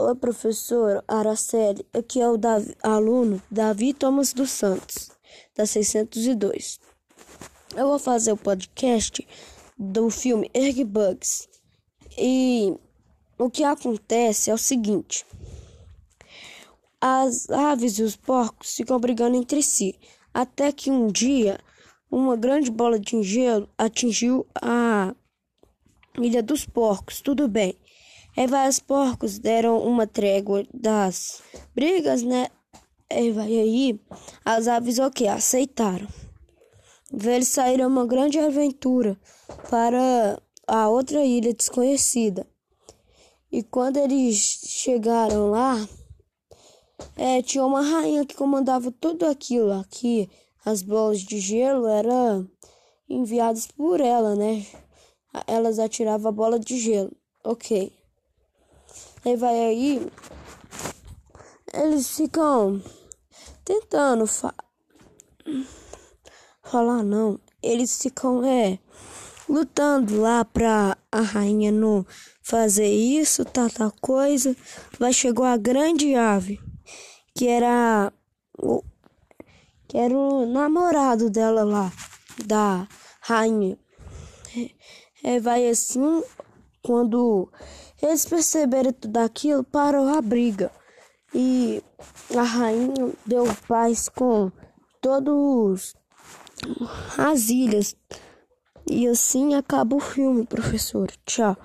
Oi, professor Araceli. Aqui é o Davi, aluno Davi Thomas dos Santos, da 602. Eu vou fazer o podcast do filme Erg Bugs. E o que acontece é o seguinte: as aves e os porcos ficam brigando entre si, até que um dia uma grande bola de gelo atingiu a ilha dos porcos. Tudo bem. Aí vários porcos deram uma trégua das brigas, né? E vai aí, as aves o que? Aceitaram. Eles saíram uma grande aventura para a outra ilha desconhecida. E quando eles chegaram lá, é, tinha uma rainha que comandava tudo aquilo aqui. As bolas de gelo eram enviadas por ela, né? Elas atiravam a bola de gelo. Ok. Aí vai aí, eles ficam tentando fa falar não. Eles ficam é lutando lá pra a rainha não fazer isso, tal coisa. Vai chegou a grande ave, que era o que era o namorado dela lá, da rainha. É, vai assim, quando eles perceberam tudo aquilo, parou a briga. E a rainha deu paz com todos as ilhas. E assim acaba o filme, professor. Tchau.